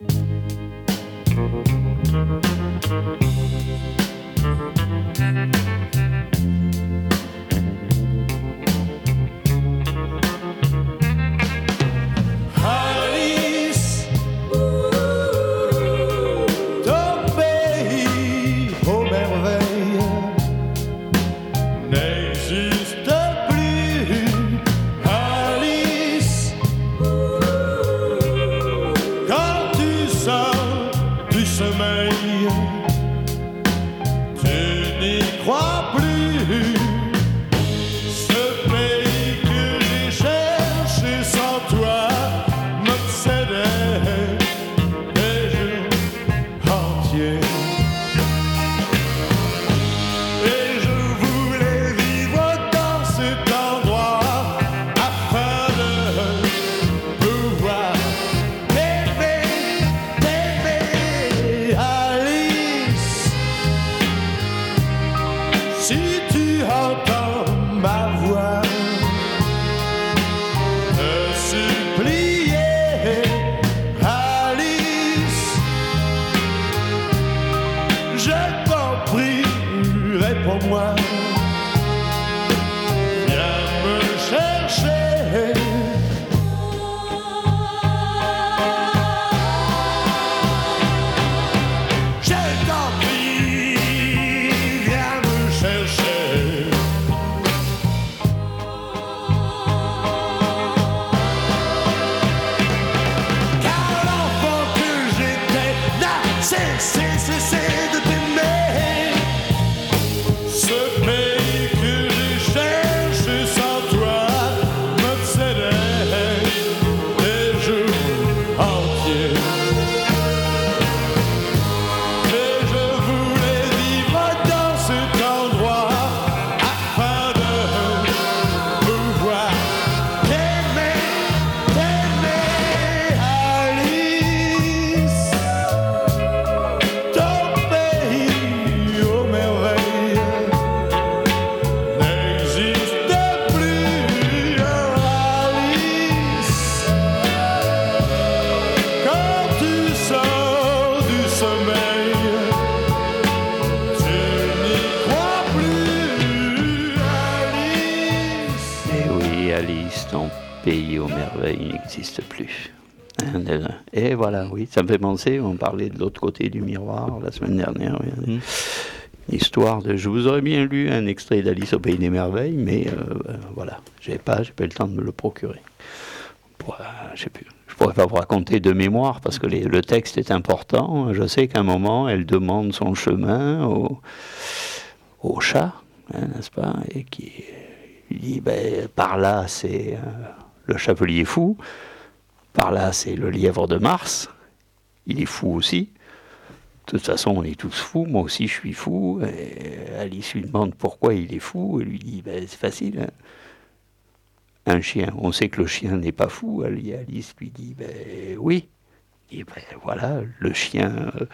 Thank you. Voilà, oui, ça me fait penser, on parlait de l'autre côté du miroir la semaine dernière. Mmh. Histoire de. Je vous aurais bien lu un extrait d'Alice au Pays des Merveilles, mais euh, voilà, j'ai pas, j'ai pas eu le temps de me le procurer. je. Je pourrais pas vous raconter de mémoire parce que le texte est important. Je sais qu'à un moment, elle demande son chemin au, au chat, hein, n'est-ce pas Et qui dit ben, par là, c'est euh, le chapelier fou. Par là, c'est le lièvre de Mars. Il est fou aussi. De toute façon, on est tous fous. Moi aussi, je suis fou. Alice lui demande pourquoi il est fou. Elle lui dit ben, c'est facile. Hein. Un chien. On sait que le chien n'est pas fou. Alice lui dit ben, oui. Et ben, voilà, le chien euh,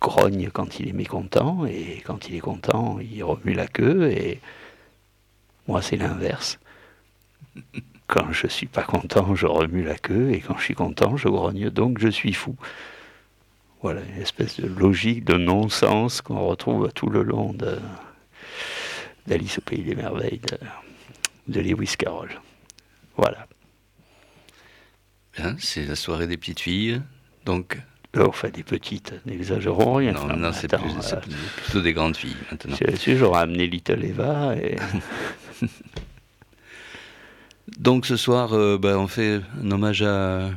grogne quand il est mécontent. Et quand il est content, il remue la queue. Et moi, c'est l'inverse. Quand je suis pas content, je remue la queue, et quand je suis content, je grogne, donc je suis fou. Voilà, une espèce de logique de non-sens qu'on retrouve tout le long d'Alice au Pays des Merveilles de, Lewis Carroll. Voilà. Bien, c'est la soirée des petites filles, donc Enfin, des petites, n'exagérons rien. Non, non c'est euh, plutôt des grandes filles maintenant. J'aurais amené Little Eva et. Donc ce soir, euh, ben, on fait un hommage à.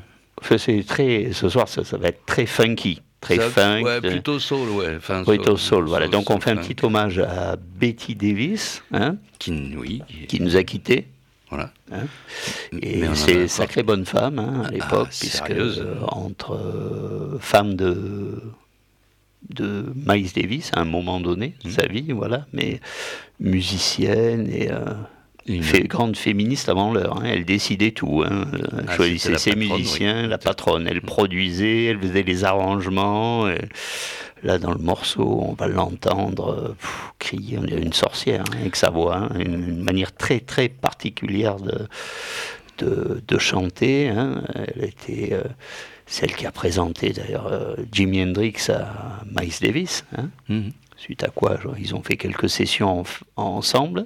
c'est très, ce soir, ça, va être très funky. Très funk. Ouais, plutôt soul, ouais. plutôt soul, voilà. Donc on fait un petit hommage à Betty Davis, hein, qui, oui, qui nous a quittés. Voilà. Hein. Et c'est sacrée bonne femme hein, à ah, l'époque, puisque euh, entre euh, femmes de de Miles Davis à un moment donné de mmh. sa vie, voilà, mais musicienne et une grande féministe avant l'heure. Hein. Elle décidait tout. Hein. Elle ah, choisissait ses musiciens, la patronne. Elle produisait, elle faisait les arrangements. là, dans le morceau, on va l'entendre crier. On est une sorcière hein, avec sa voix. Une, manière très, très particulière de, de, chanter. Elle était euh, celle qui a présenté d'ailleurs euh, Jimi Hendrix à Miles Davis. Mhm. Suite à quoi ils ont fait quelques sessions ensemble.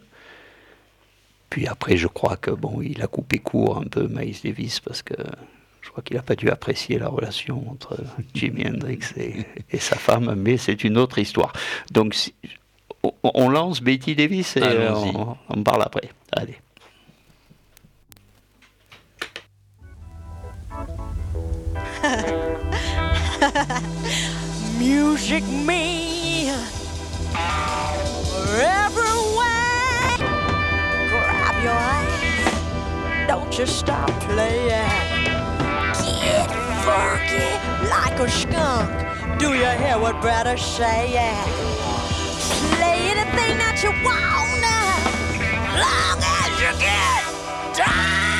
Puis après, je crois que bon, il a coupé court un peu Miles Davis parce que je crois qu'il n'a pas dû apprécier la relation entre Jimi Hendrix et, sa femme, mais c'est une autre histoire. Donc, on lance Betty Davis et on, on parle après. Allez. Music me everywhere. Your hands, don't you stop playing. Get funky like a skunk. Do you hear what brother say? Play anything that you wanna, long as you get down,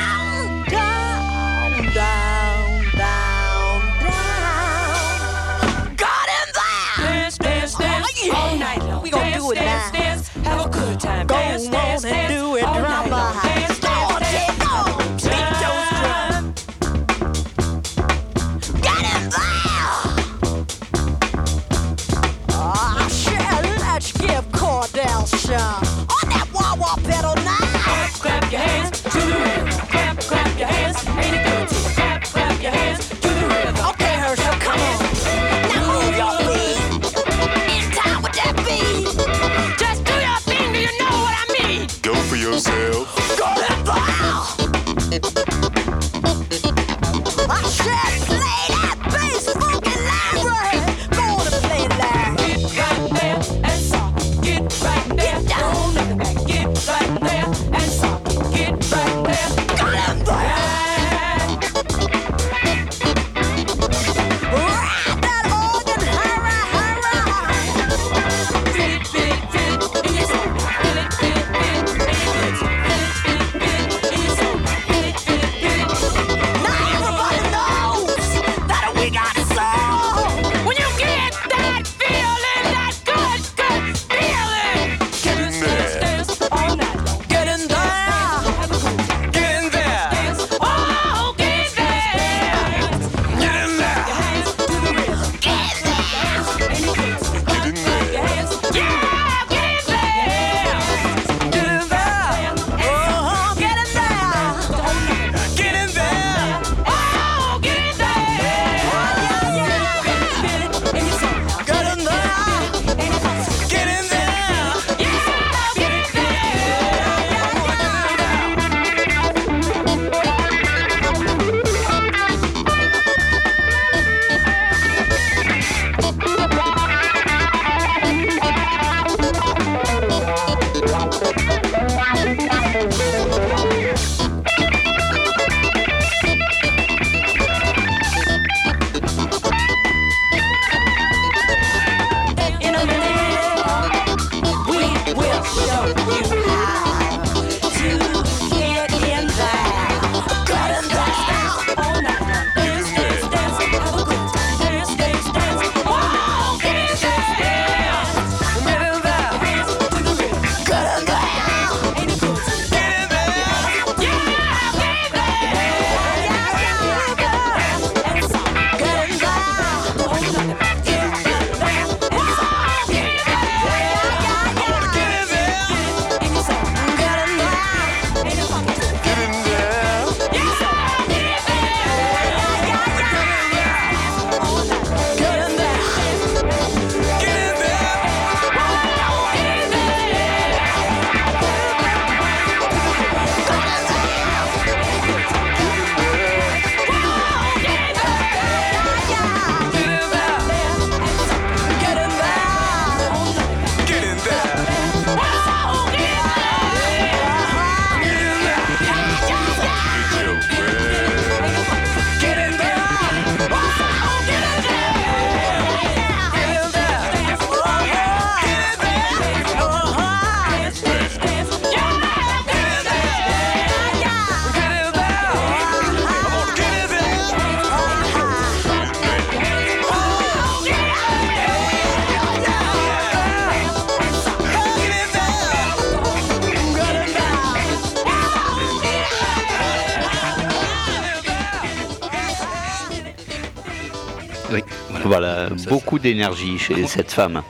voilà, beaucoup d'énergie chez cette femme.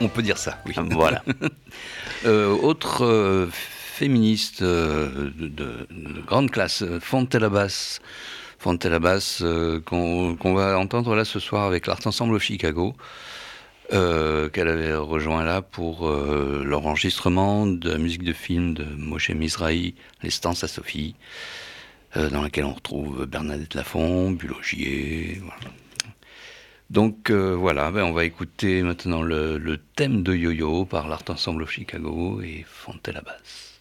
On, peut dire ça, oui. Voilà. autre féministe de, grande classe, Fontelabas. Fontelabas, qu'on va entendre là ce soir avec l'Art Ensemble au Chicago. Euh, qu'elle avait rejoint là pour euh, l'enregistrement de la musique de film de Moshe Mizrahi, Les à Sophie, euh, dans laquelle on retrouve Bernadette Lafont, Bulogier. Donc voilà, ben, on va écouter maintenant le, thème de Yo-Yo par l'Art Ensemble Chicago et Fontella Basse.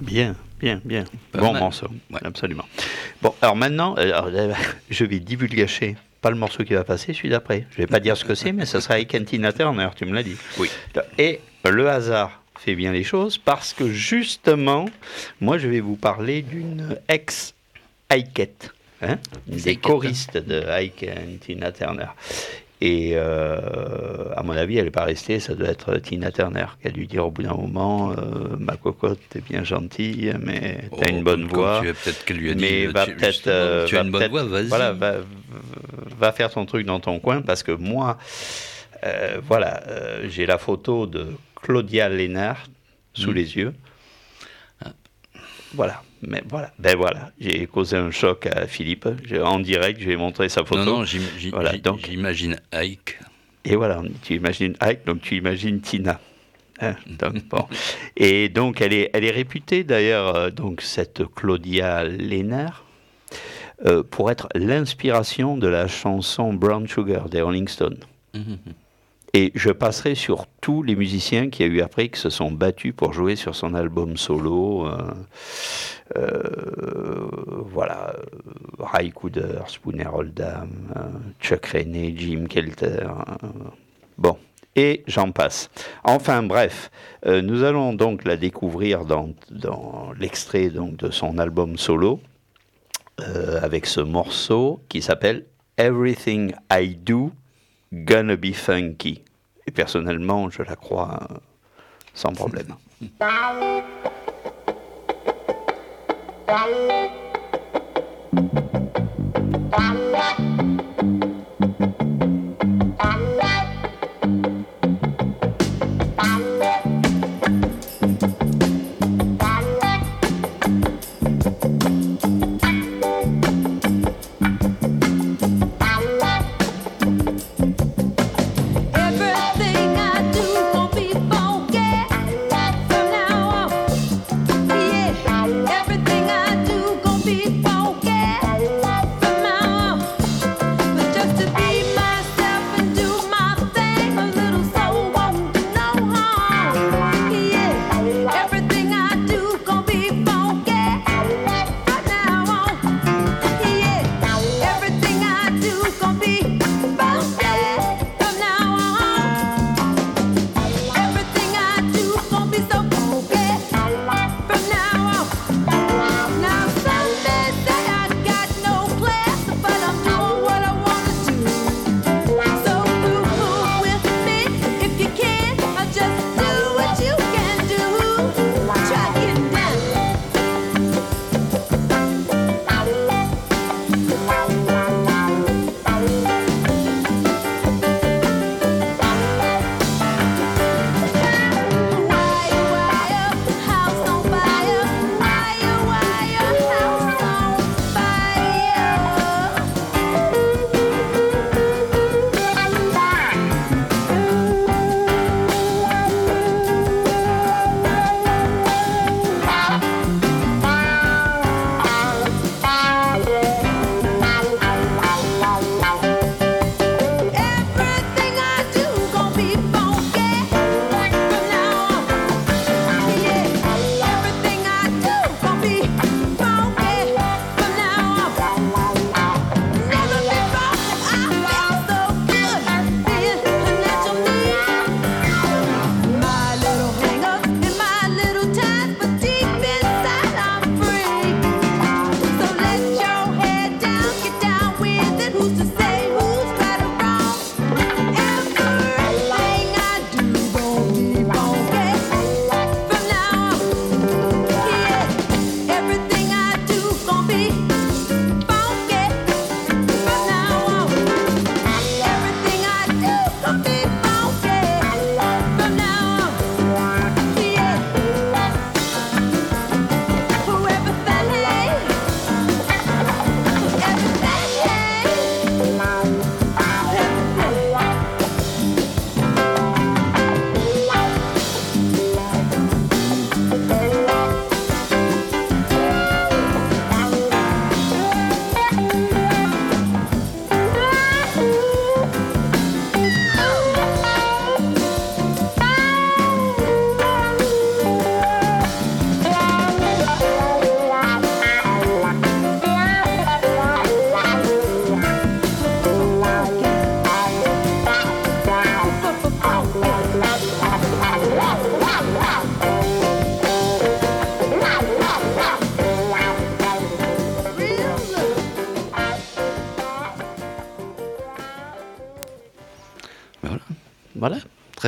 Bien, bien, bien. bon morceau, absolument. Bon, alors maintenant, euh, je vais divulgacher pas le morceau qui va passer, celui d'après. Je vais pas dire ce que c'est, mais ça sera avec Tina Turner, tu me l'as dit. Oui. Et le hasard fait bien les choses parce que justement, moi je vais vous parler d'une ex-Ikeette, hein, des choristes de Ike et Tina Turner. Et euh, à mon avis, elle n'est pas restée, ça doit être Tina Turner qui a dû dire au bout d'un moment euh, Ma cocotte, t'es bien gentille, mais t'as une oh, bonne voix. Tu peut-être qu'elle lui a dit Mais va peut-être. Euh, tu as une bonne voix, vas-y. Voilà, va, faire ton truc dans ton coin parce que moi, voilà, j'ai la photo de Claudia Lénard sous hmm. les yeux. Voilà. Mais voilà, ben voilà, j'ai causé un choc à Philippe. En direct, je vais montrer sa photo. Non, non, j'imagine Ike. Et voilà, tu imagines Ike, donc tu imagines Tina. Hein, donc, bon. Et donc, elle est, elle est réputée d'ailleurs, euh, donc cette Claudia Lennart, euh, pour être l'inspiration de la chanson Brown Sugar des Rolling Stones. Hum, hum, hum. Et je passerai sur tous les musiciens qui a eu après qui se sont battus pour jouer sur son album solo. Euh, euh, voilà, Ray Cooder, Spooner Oldham, euh, Chuck Rainey, Jim Kelter. bon, et j'en passe. Enfin bref, nous allons donc la découvrir dans, dans l'extrait donc de son album solo avec ce morceau qui s'appelle Everything I Do Gonna Be Funky. Et personnellement, je la crois euh, sans problème.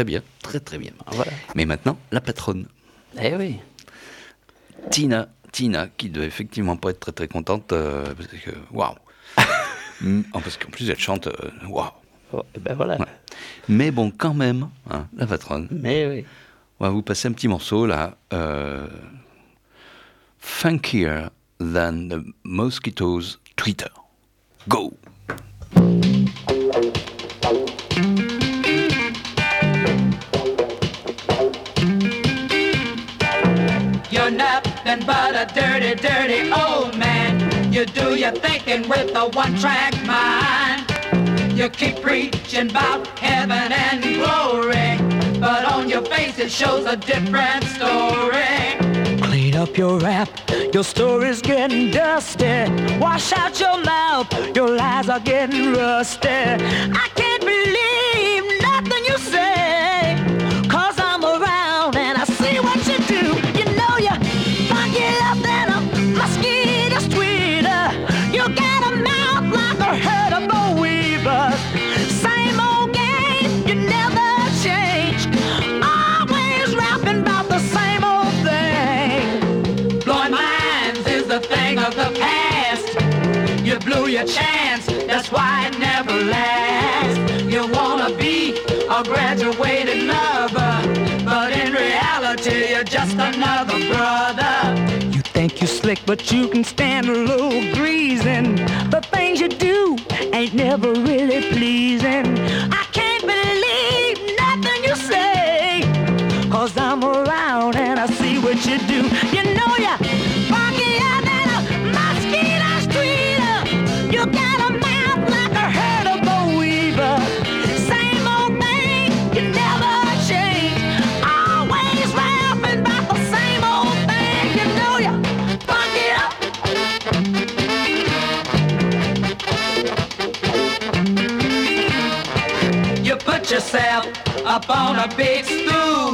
Très bien, très très bien. Voilà. Mais maintenant, la patronne. Eh oui. Tina, Tina, qui doit effectivement pas être très très contente, euh, parce que, waouh Mm, Parce qu'en plus, elle chante, euh, waouh Oh, eh ben voilà. Ouais. Mais bon, quand même, hein, la patronne. Mais oui. On va vous passer un petit morceau là. Euh, funkier than the mosquitoes Twitter. Go! A dirty, dirty old man. You do your thinking with a one-track mind. You keep preaching about heaven and glory, but on your face it shows a different story. Clean up your rap, your story's getting dusty. Wash out your mouth, your lies are getting rusty. Your chance, that's why it never lasts. You wanna be a graduated lover, but in reality you're just another brother. You think you slick, but you can stand a little greasing. The things you do ain't never really pleasing. I can't believe nothing you say. Cause I'm around and I see what you do. You yourself up on a big stool.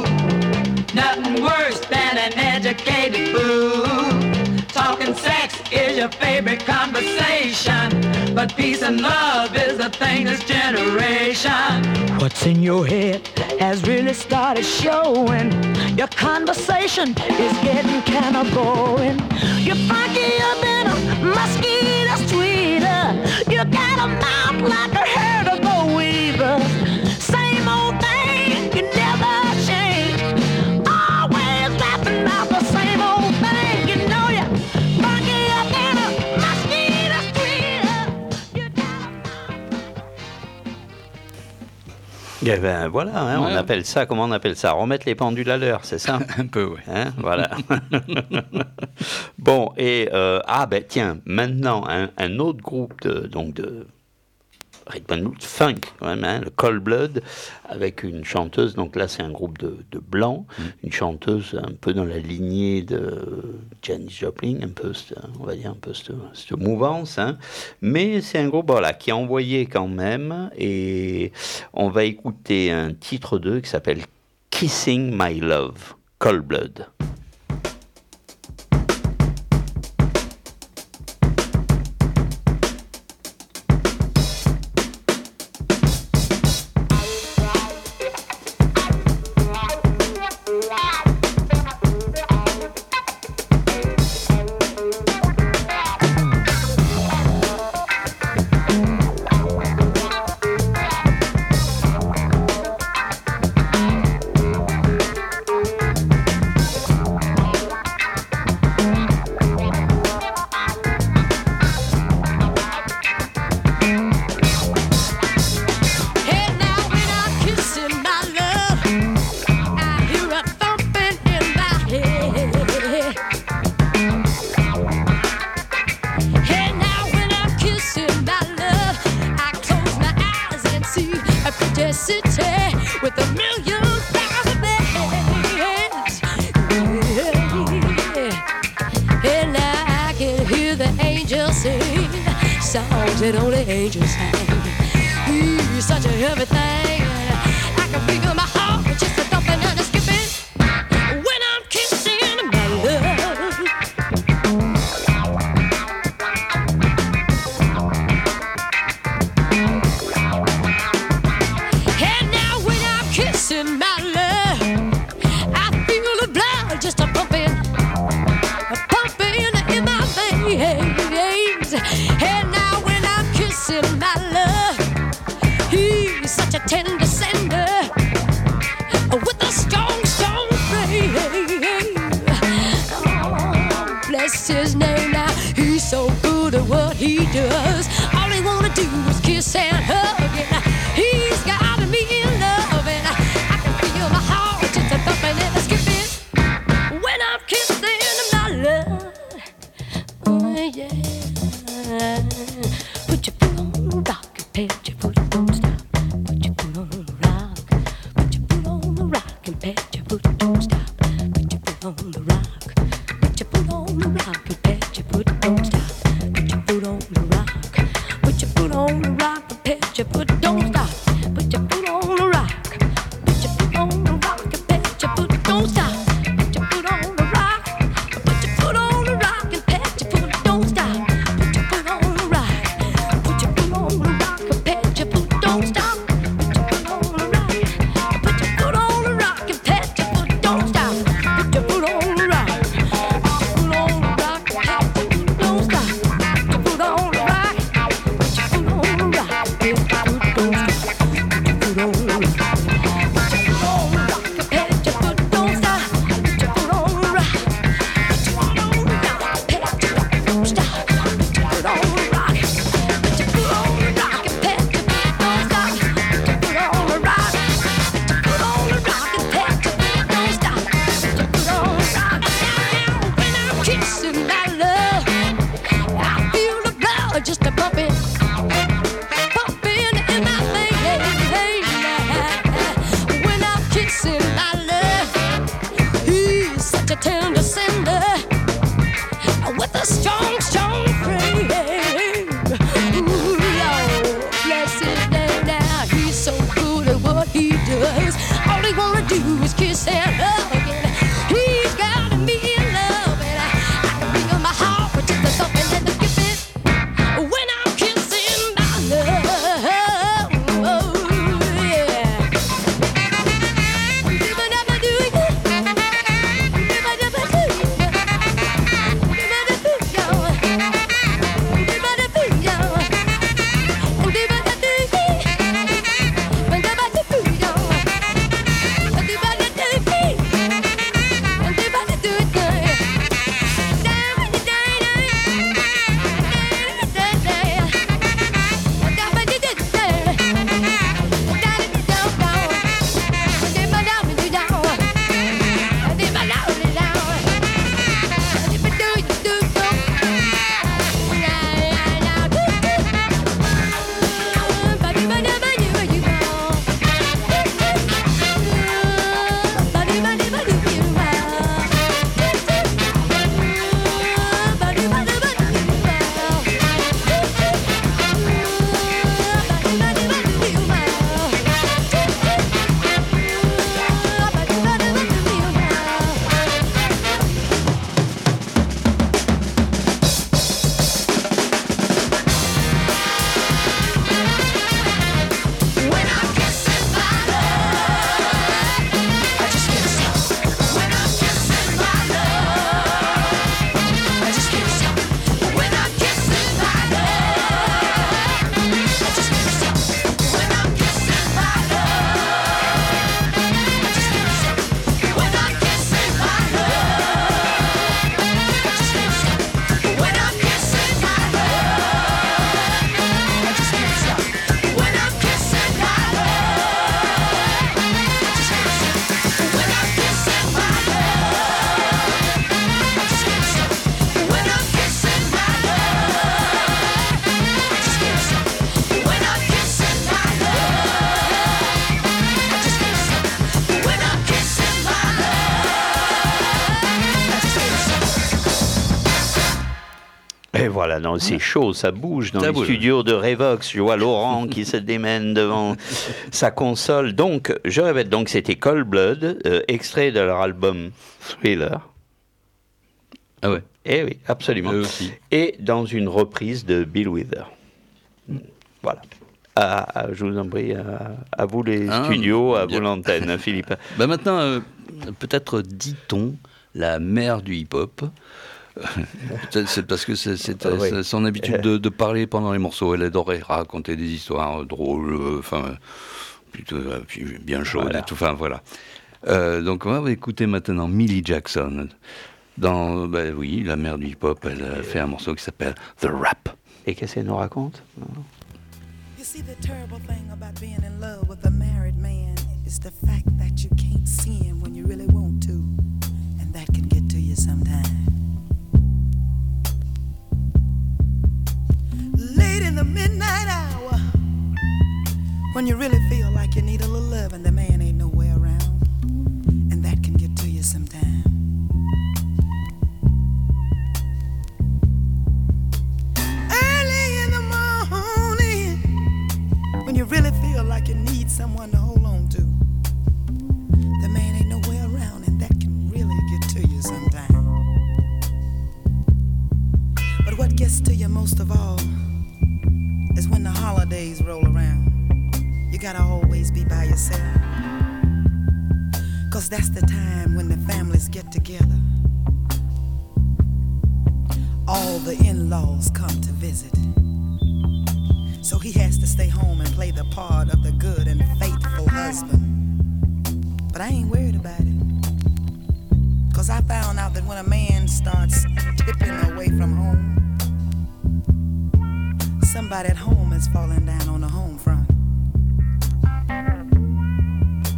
Nothing worse than an educated fool. Talking sex is your favorite conversation. But peace and love is the thing this generation. What's in your head has really started showing. Your conversation is getting kind of boring. You're funkier than a mosquito's tweeter. You got a mouth like a herd Eh ben voilà, hein, on appelle ça, comment on appelle ça? Remettre les pendules à l'heure, c'est ça? Un peu, ouais. Hein, voilà. bon, et euh, ah ben tiens, maintenant un, un autre groupe de donc de rhythm and blues, funk quand même, hein, le Cold Blood, avec une chanteuse. Donc là, c'est un groupe de, de blancs, une chanteuse un peu dans la lignée de Janis Joplin, un peu, on va dire un peu cette, cette mouvance. hein. Mais c'est un groupe voilà qui a envoyé quand même, et on va écouter un titre d'eux qui s'appelle Kissing My Love, Cold Blood. Songs that only angels sing. Ooh, such a heavy thing. I can feel my heart c'est chaud, ça bouge dans ça les studios de Revox. Je vois Laurent qui se démène devant sa console. Donc, je répète, donc c'était Cold Blood, euh, extrait de leur album Thriller. Ah ouais. Eh oui, absolument. Et dans une reprise de Bill Wither. Voilà. À, je vous en prie, euh, à, vous les ah, studios, à vous l'antenne, hein, Philippe. bah maintenant, euh, peut-être dit-on la mère du hip-hop. c'est parce que c'est ah, oui. son habitude de, de, parler pendant les morceaux. Elle adorait raconter des histoires euh, drôles, euh, enfin, euh, plutôt bien chaudes voilà. et tout. Enfin, voilà. Euh, donc, on va écouter maintenant Millie Jackson. Dans, ben oui, la mère du hip-hop, elle a fait un morceau qui s'appelle The Rap. Et qu'est-ce qu'elle nous raconte? You see, the terrible thing about being in love with a married man is the fact that you can't see him when you really want to. And that can get to you sometimes. Late in the midnight hour, when you really feel like you need a little love and the man ain't nowhere around, and that can get to you sometimes. Early in the morning, when you really feel like you need someone to hold on to, the man ain't nowhere around, and that can really get to you sometimes. But what gets to you most of all holidays roll around. You gotta always be by yourself. Cause that's the time when the families get together. All the in laws come to visit. So he has to stay home and play the part of the good and faithful husband. But I ain't worried about it. Cause I found out that when a man starts tipping away from home, somebody at home is falling down on the home front.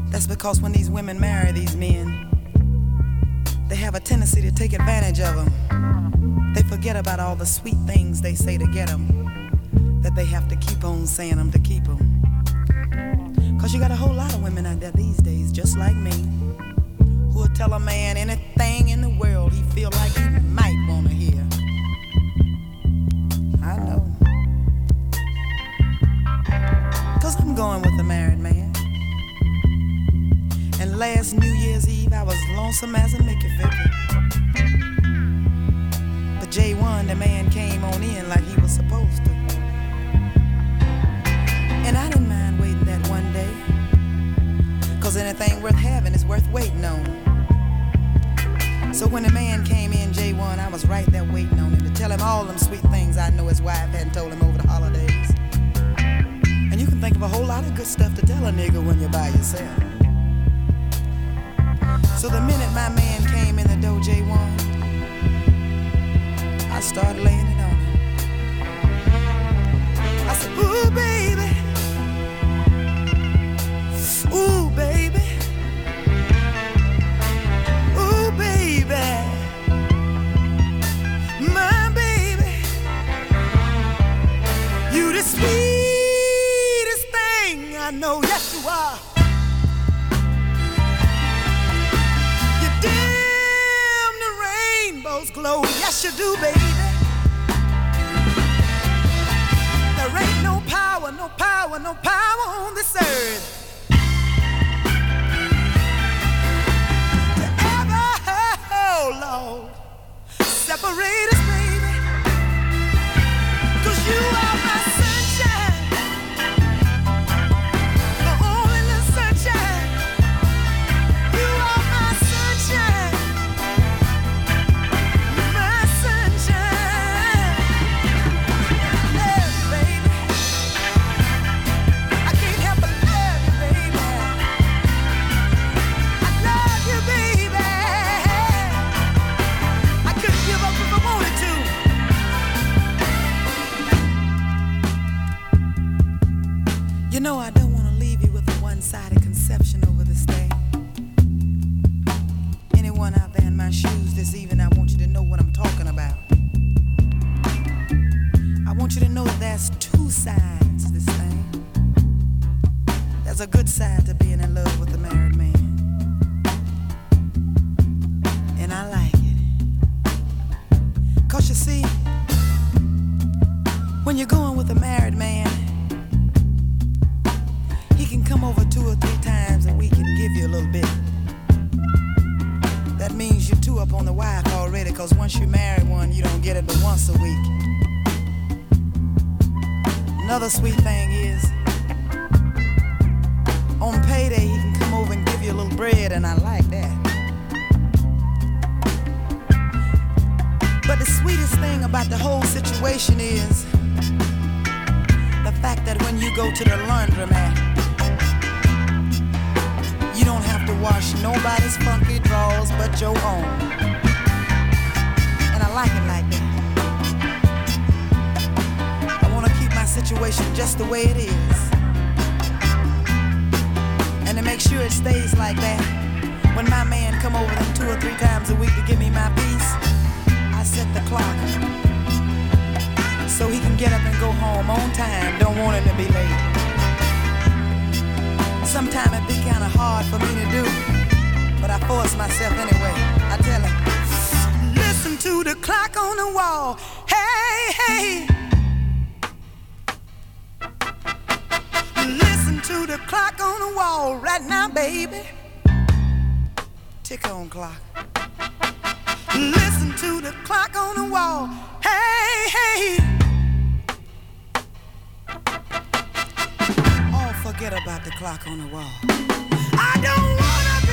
That's because when these women marry these men, they have a tendency to take advantage of them. They forget about all the sweet things they say to get them, that they have to keep on saying them to keep them. Cause you got a whole lot of women out there these days, just like me, who will tell a man anything in the world he feel like he might wanna hear. I know. Going with a married man. And last New Year's Eve, I was lonesome as a Mickey Vicky. But J1, the man came on in like he was supposed to. And I didn't mind waiting that one day. Cause anything worth having is worth waiting on. So when the man came in, J1, I was right there waiting on him to tell him all them sweet things I know his wife hadn't told him over the holidays. Of a whole lot of good stuff to tell a nigga when you're by yourself. So the minute my man came in the door, J1, I started laying it on him. I said, Ooh, baby. You do, baby. There ain't no power, no power, no power on this earth. To oh Lord, separate us, baby. 'Cause you are my You know I don't want to leave you with a one-sided conception over this thing. Anyone out there in my shoes this evening, I want you to know what I'm talking about. I want you to know that there's two sides to this thing. There's a good side to being in love with a married man. And I like it. Cause you see, when you're going with a married man, once you marry one, you don't get it but once a week. Another sweet thing is, on payday, he can come over and give you a little bread, and I like that. But the sweetest thing about the whole situation is the fact that when you go to the laundromat, you don't have to wash nobody's funky drawers but your own. I like it like that. I wanna keep my situation just the way it is. And to make sure it stays like that, when my man come over them two or three times a week to give me my piece, I set the clock so he can get up and go home on time. Don't want him to be late. Sometimes it be kind of hard for me to do, but I force myself anyway. To the clock on the wall. Hey, hey. Listen to the clock on the wall right now, baby. Tick on clock. Listen to the clock on the wall. Hey, hey. Oh, forget about the clock on the wall. I don't wanna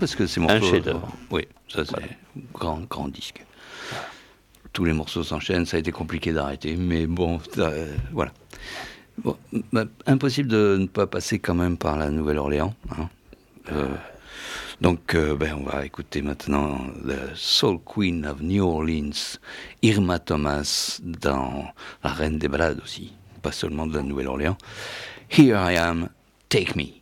parce que c'est mon un chef-d'œuvre. Oui, ça c'est grand, grand disque. Tous les morceaux s'enchaînent, ça a été compliqué d'arrêter, mais bon, euh, voilà. Bon, bah, impossible de ne pas passer quand même par la Nouvelle-Orléans. hein. Euh, donc, euh, ben, on va écouter maintenant The Soul Queen of New Orleans, Irma Thomas, dans La Reine des Balades aussi, pas seulement de la Nouvelle-Orléans. Here I am, take me.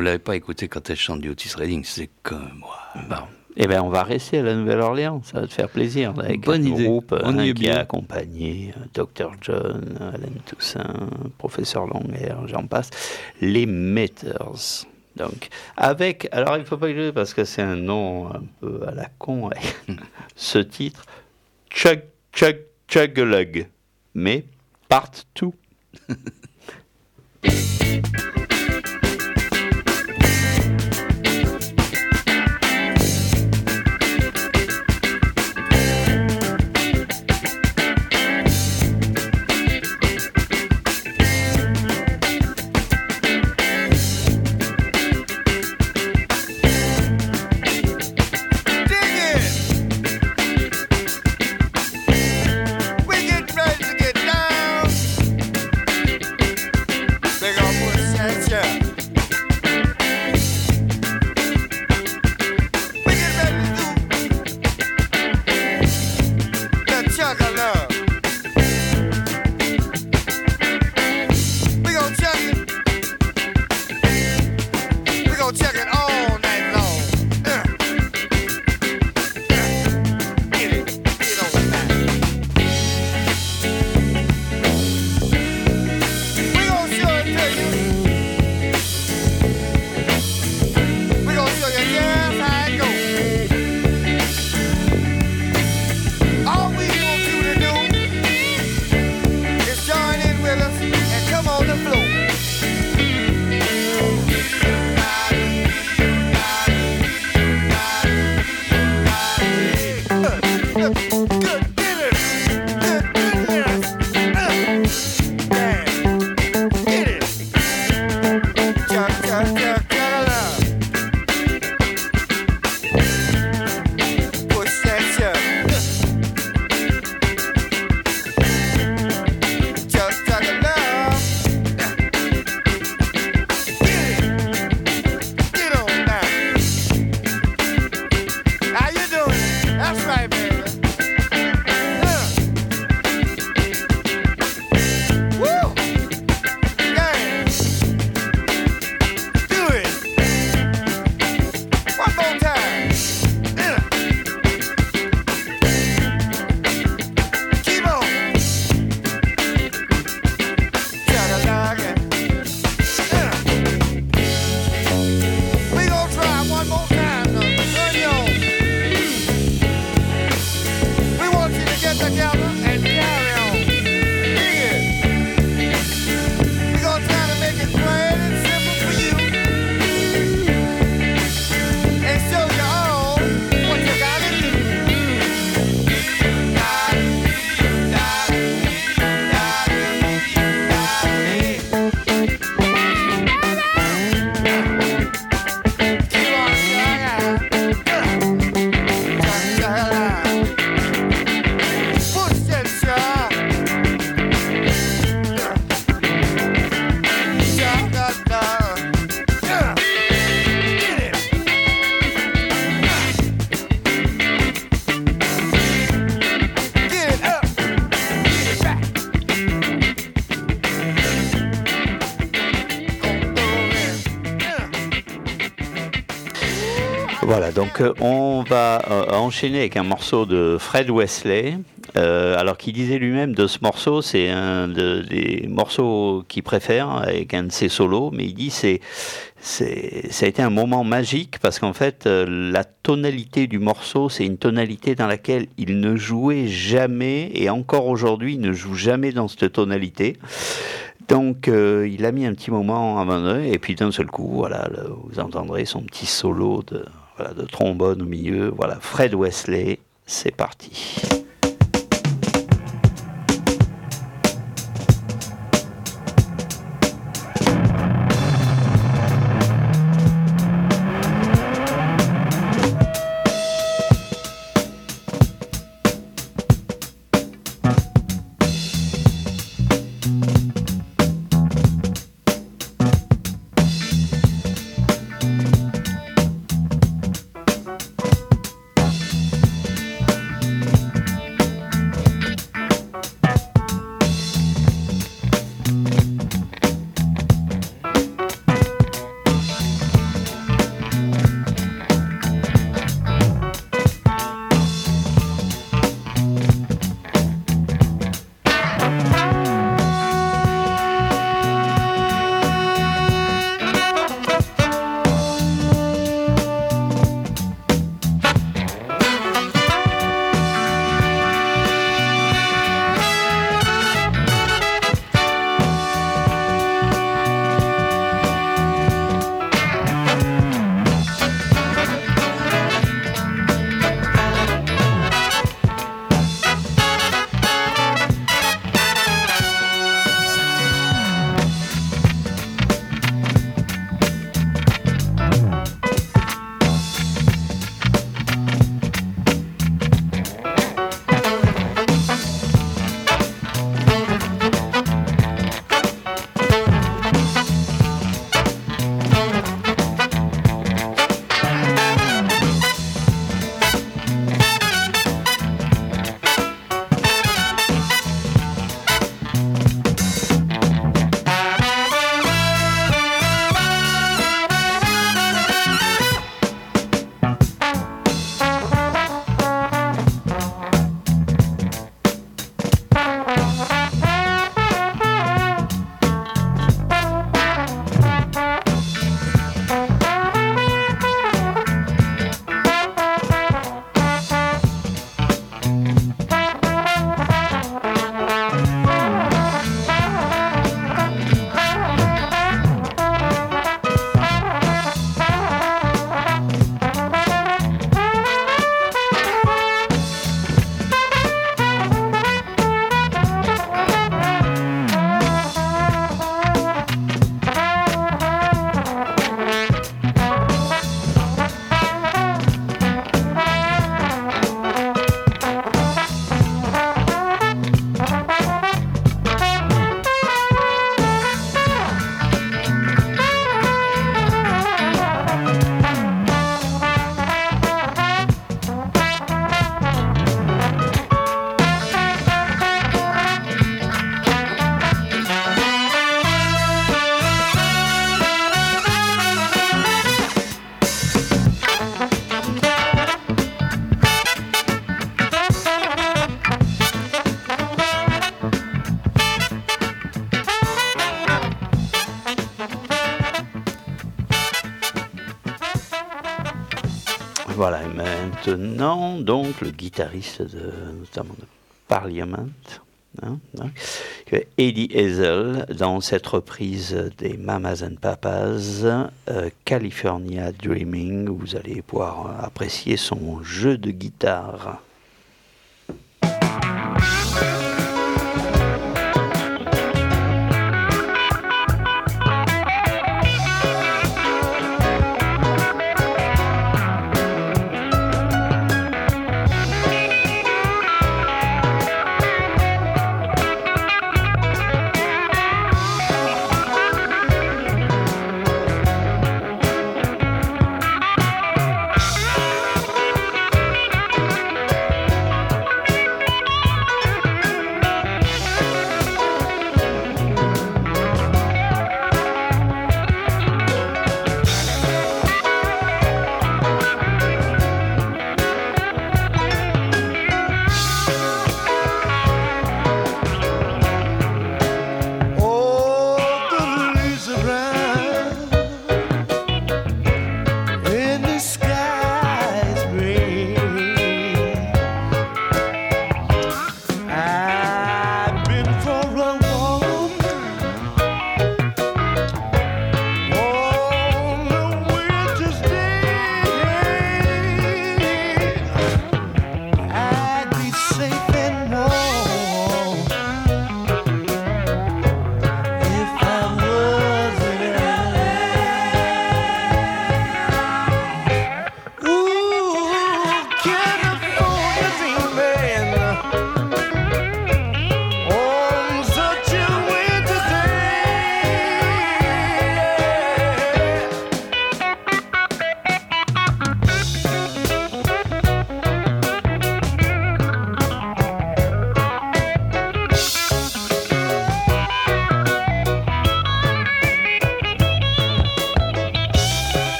Vous l'avez pas écouté quand elle chante du Otis Redding, c'est comme moi. Bon. Eh bien, on va rester à la Nouvelle-Orléans, ça va te faire plaisir. là, Avec Bonne un idée. groupe On hein, y est qui bien. a accompagné Dr. John, Alan Toussaint, Professeur Longer, j'en passe, les Meters. Donc, avec, alors il ne faut pas que parce que c'est un nom un peu à la con, ouais. ce titre, Chug Chug Chugalug, mais part 2. on va euh, enchaîner avec un morceau de Fred Wesley. euh, alors qu'il disait lui-même de ce morceau, c'est un de- des morceaux qu'il préfère avec un de ses solos, mais il dit c'est ça a été un moment magique parce qu'en fait euh, la tonalité du morceau c'est une tonalité dans laquelle il ne jouait jamais et encore aujourd'hui il ne joue jamais dans cette tonalité. Donc il a mis un petit moment à abandonner et puis d'un seul coup, voilà, vous entendrez son petit solo de, voilà, de trombone au milieu. Voilà, Fred Wesley, c'est parti. Donc, le guitariste de, notamment de Parliament, hein, hein, Eddie Hazel, dans cette reprise des Mamas and Papas, euh, California Dreaming, vous allez pouvoir apprécier son jeu de guitare.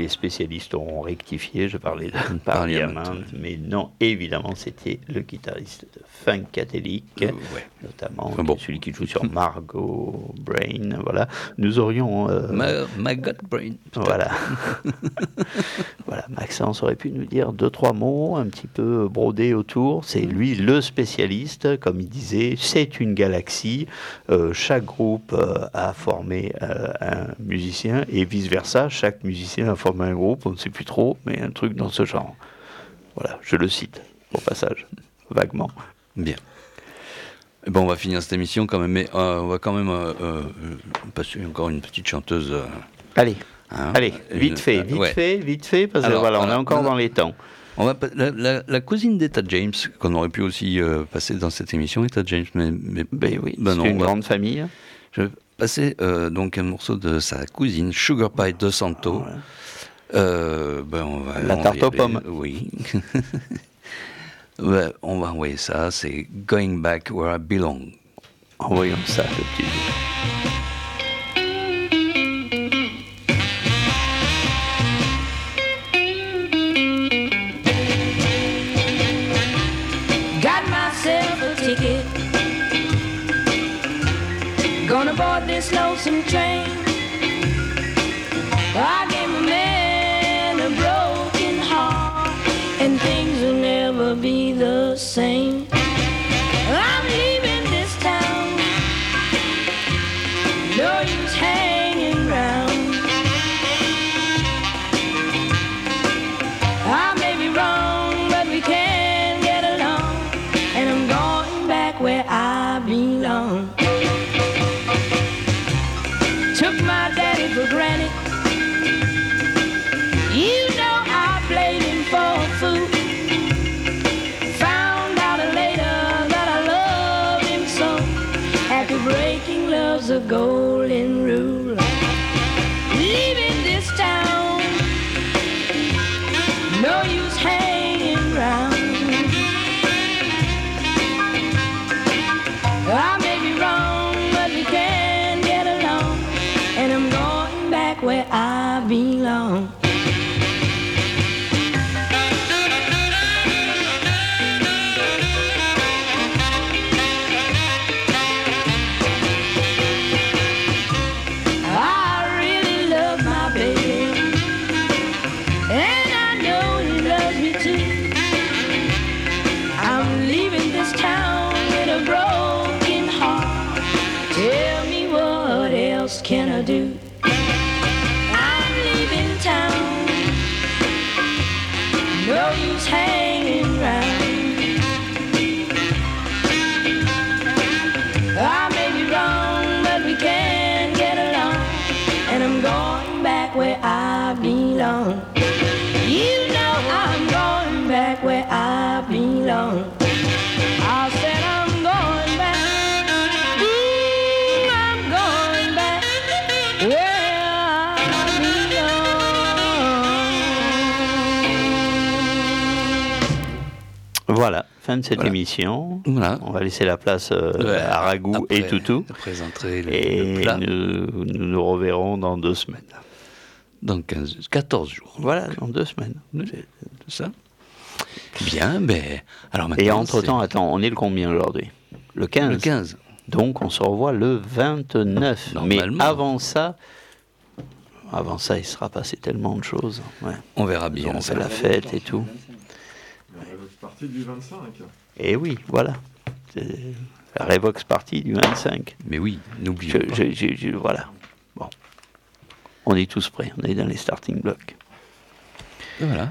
Les spécialistes auront rectifié, je parlais de Parliament, mais non, évidemment, c'était le guitariste de Funk Catholique, Euh, ouais. notamment Enfin bon. celui qui joue sur Margot, Brain, voilà. Nous aurions... euh, Ma, Maggot Brain. Voilà. voilà, Maxence aurait pu nous dire deux, trois mots un petit peu brodés autour. C'est lui le spécialiste, comme il disait, c'est une galaxie. Euh, chaque groupe euh, a formé un musicien et vice-versa. Chaque musicien a formé un groupe, on ne sait plus trop, mais un truc dans ce genre. Voilà, je le cite au passage, vaguement. Bien. Eh ben, on va finir cette émission quand même, mais euh, on va quand même euh, euh, passer encore une petite chanteuse. euh, Allez, hein, allez, une- vite fait, euh, vite ouais. fait, vite fait, parce que Alors, voilà, on est voilà. encore dans les temps. On va la, la- la cousine d'Etta James, qu'on aurait pu aussi euh, passer dans cette émission, Etta James, mais, mais Ben oui, ben c'est une va- grande famille. Je vais passer euh, donc un morceau de sa cousine, Sugar Pie de Santo. Euh, ben on va, La on va tarte aux pommes. Oui. On va envoyer ça, c'est Going Back Where I Belong. Envoyons ça, le petit. Got myself a ticket. Gonna board this lonesome train. Else can I do? Fin de cette Voilà. émission. Voilà. On va laisser la place euh, Ouais, à Ragout et Toutou. Présenterai le, Et le plat nous, nous nous reverrons dans deux semaines. dans 15, 14 jours. Voilà, dans deux semaines. C'est ça Bien, ben. Alors maintenant. Et entre-temps, attends, on est le combien aujourd'hui? Le 15. Le 15. Donc on se revoit le 29. Mais avant ça, avant ça, il sera passé tellement de choses. Ouais. On verra bien. On fait la fête et tout. C'est parti du 25. Et oui, voilà. La Revox partie du 25. Mais oui, Je, n'oublions pas. je- je- je- voilà. Bon. On est tous prêts, on est dans les starting blocks. Voilà.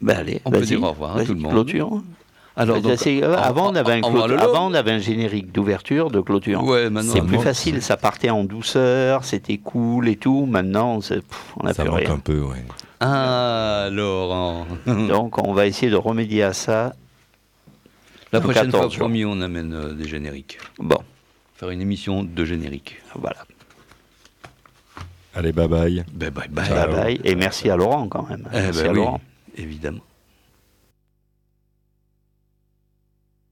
Ben allez, On peut dire au revoir à tout le monde. Clôture. Alors, donc, avant, on avait un au revoir, clôt- Lolo. avant, on avait un générique d'ouverture, de clôture. Ouais, maintenant, c'est ça plus manque. facile, ça partait en douceur, c'était cool et tout. Maintenant, on n'a Ça plus manque rien. un peu, ouais. Ah, Laurent. Donc, on va essayer de remédier à ça. La prochaine fois, 14 jours. promis, on amène euh, des génériques. Bon, Faire une émission de générique. voilà. Allez, bye bye. Bye bye. Bye bye. Et merci à Laurent quand même. Eh merci ben à oui, Laurent. évidemment.